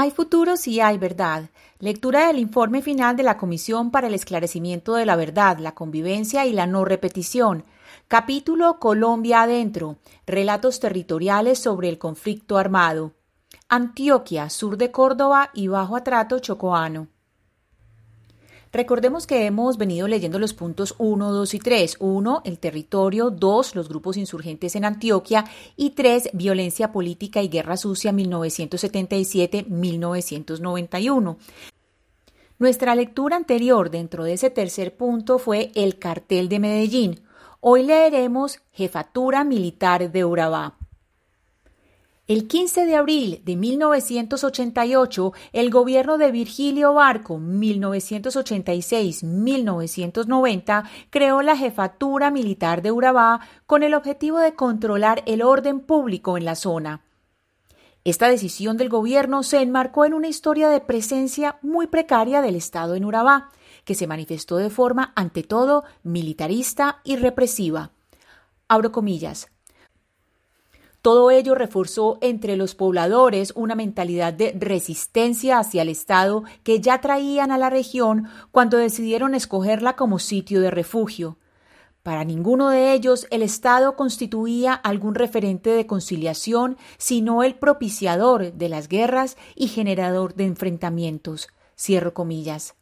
Hay futuros y hay verdad. Lectura del informe final de la Comisión para el Esclarecimiento de la Verdad, la Convivencia y la No Repetición. Capítulo Colombia Adentro. Relatos territoriales sobre el conflicto armado. Antioquia, sur de Córdoba y Bajo Atrato Chocoano. Recordemos que hemos venido leyendo los puntos 1, 2 y 3. 1, el territorio. 2, los grupos insurgentes en Antioquia. Y 3, violencia política y guerra sucia 1977-1991. Nuestra lectura anterior dentro de ese tercer punto fue el cartel de Medellín. Hoy leeremos Jefatura Militar de Urabá. El 15 de abril de 1988, el gobierno de Virgilio Barco, 1986-1990, creó la Jefatura Militar de Urabá con el objetivo de controlar el orden público en la zona. Esta decisión del gobierno se enmarcó en una historia de presencia muy precaria del Estado en Urabá, que se manifestó de forma, ante todo, militarista y represiva. Abro comillas. Todo ello reforzó entre los pobladores una mentalidad de resistencia hacia el Estado que ya traían a la región cuando decidieron escogerla como sitio de refugio. Para ninguno de ellos el Estado constituía algún referente de conciliación, sino el propiciador de las guerras y generador de enfrentamientos. Cierro comillas.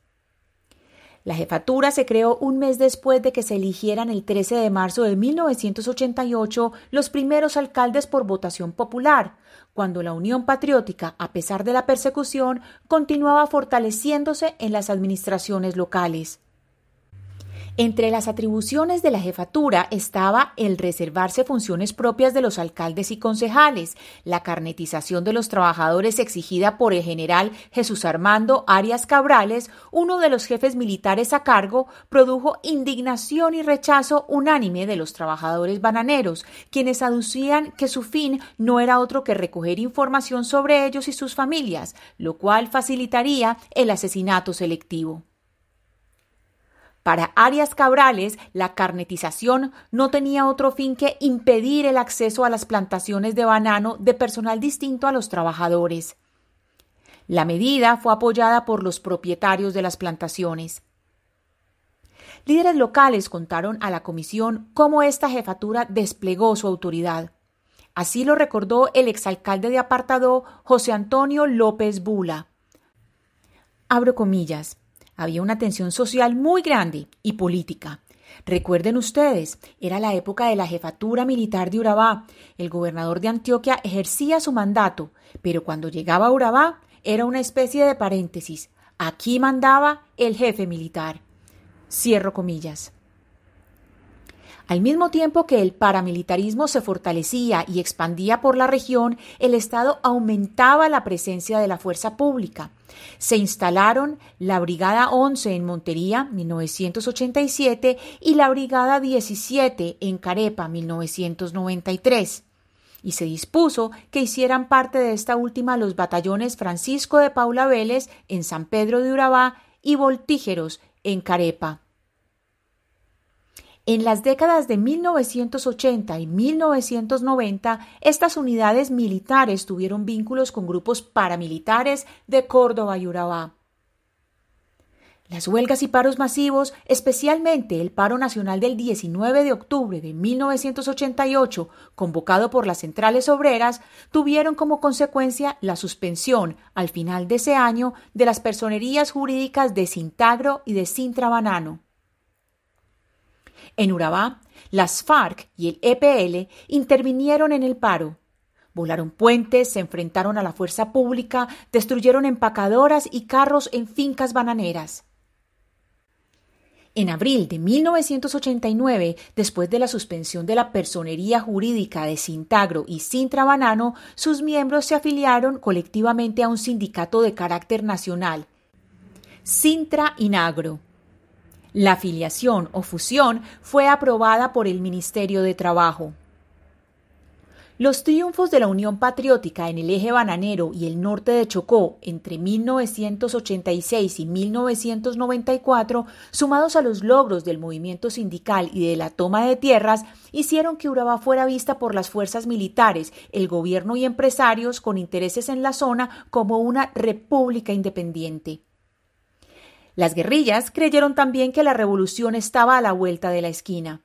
La jefatura se creó un mes después de que se eligieran el 13 de marzo de 1988 los primeros alcaldes por votación popular, cuando la Unión Patriótica, a pesar de la persecución, continuaba fortaleciéndose en las administraciones locales. Entre las atribuciones de la jefatura estaba el reservarse funciones propias de los alcaldes y concejales, la carnetización de los trabajadores exigida por el general Jesús Armando Arias Cabrales, uno de los jefes militares a cargo, produjo indignación y rechazo unánime de los trabajadores bananeros, quienes aducían que su fin no era otro que recoger información sobre ellos y sus familias, lo cual facilitaría el asesinato selectivo. Para Arias Cabrales, la carnetización no tenía otro fin que impedir el acceso a las plantaciones de banano de personal distinto a los trabajadores. La medida fue apoyada por los propietarios de las plantaciones. Líderes locales contaron a la comisión cómo esta jefatura desplegó su autoridad. Así lo recordó el exalcalde de Apartadó, José Antonio López Bula. Abro comillas. Había una tensión social muy grande y política. Recuerden ustedes, era la época de la jefatura militar de Urabá. El gobernador de Antioquia ejercía su mandato, pero cuando llegaba a Urabá era una especie de paréntesis. Aquí mandaba el jefe militar. Cierro comillas. Al mismo tiempo que el paramilitarismo se fortalecía y expandía por la región, el Estado aumentaba la presencia de la fuerza pública. Se instalaron la Brigada 11 en Montería, 1987, y la Brigada 17 en Carepa, 1993 y se dispuso que hicieran parte de esta última los batallones Francisco de Paula Vélez en San Pedro de Urabá y Voltígeros en Carepa. En las décadas de 1980 y 1990, estas unidades militares tuvieron vínculos con grupos paramilitares de Córdoba y Urabá. Las huelgas y paros masivos, especialmente el paro nacional del 19 de octubre de 1988, convocado por las centrales obreras, tuvieron como consecuencia la suspensión, al final de ese año, de las personerías jurídicas de Cintagro y de Sintra Banano. En Urabá, las FARC y el EPL intervinieron en el paro. Volaron puentes, se enfrentaron a la fuerza pública, destruyeron empacadoras y carros en fincas bananeras. En abril de 1989, después de la suspensión de la personería jurídica de Sintagro y Sintra Banano, sus miembros se afiliaron colectivamente a un sindicato de carácter nacional, Sintra Inagro. La afiliación o fusión fue aprobada por el Ministerio de Trabajo. Los triunfos de la Unión Patriótica en el eje bananero y el norte de Chocó entre 1986 y 1994, sumados a los logros del movimiento sindical y de la toma de tierras, hicieron que Urabá fuera vista por las fuerzas militares, el gobierno y empresarios con intereses en la zona como una república independiente. Las guerrillas creyeron también que la revolución estaba a la vuelta de la esquina.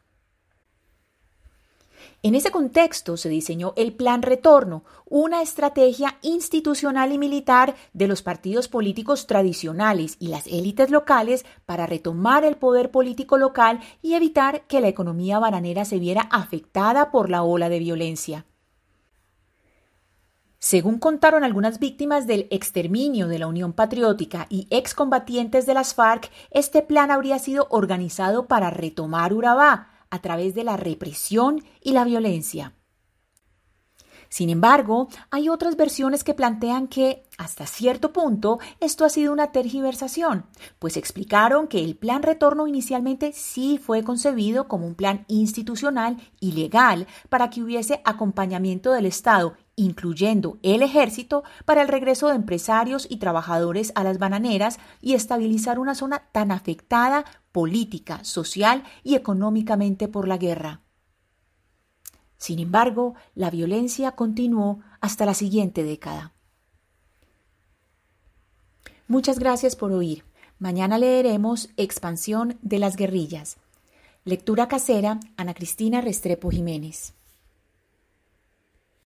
En ese contexto se diseñó el Plan Retorno, una estrategia institucional y militar de los partidos políticos tradicionales y las élites locales para retomar el poder político local y evitar que la economía bananera se viera afectada por la ola de violencia. Según contaron algunas víctimas del exterminio de la Unión Patriótica y excombatientes de las FARC, este plan habría sido organizado para retomar Urabá, a través de la represión y la violencia. Sin embargo, hay otras versiones que plantean que, hasta cierto punto, esto ha sido una tergiversación, pues explicaron que el plan retorno inicialmente sí fue concebido como un plan institucional y legal para que hubiese acompañamiento del Estado, incluyendo el ejército, para el regreso de empresarios y trabajadores a las bananeras y estabilizar una zona tan afectada política, social y económicamente por la guerra. Sin embargo, la violencia continuó hasta la siguiente década. Muchas gracias por oír. Mañana leeremos Expansión de las guerrillas. Lectura casera, Ana Cristina Restrepo Jiménez.